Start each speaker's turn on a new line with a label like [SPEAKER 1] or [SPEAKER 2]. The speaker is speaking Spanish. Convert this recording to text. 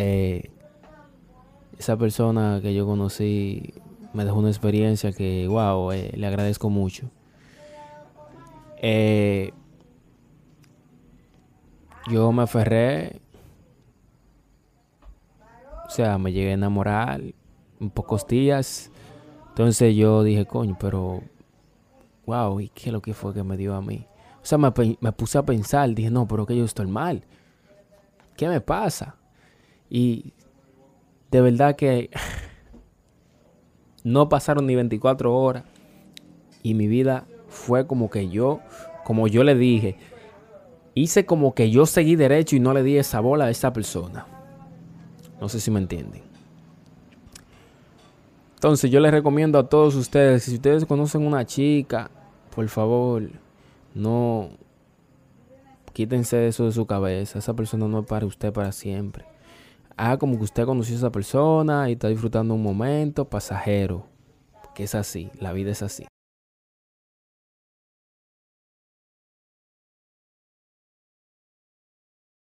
[SPEAKER 1] Eh, esa persona que yo conocí me dejó una experiencia que, wow, eh, le agradezco mucho. Eh, yo me aferré, o sea, me llegué a enamorar en pocos días. Entonces yo dije, coño, pero, wow, ¿y qué es lo que fue que me dio a mí? O sea, me, me puse a pensar, dije, no, pero que yo estoy mal. ¿Qué me pasa? Y de verdad que no pasaron ni 24 horas y mi vida fue como que yo, como yo le dije, hice como que yo seguí derecho y no le di esa bola a esa persona. No sé si me entienden. Entonces yo les recomiendo a todos ustedes, si ustedes conocen una chica, por favor, no quítense eso de su cabeza. Esa persona no es para usted para siempre haga como que usted conoció a esa persona y está disfrutando un momento pasajero. Que es así, la vida es así.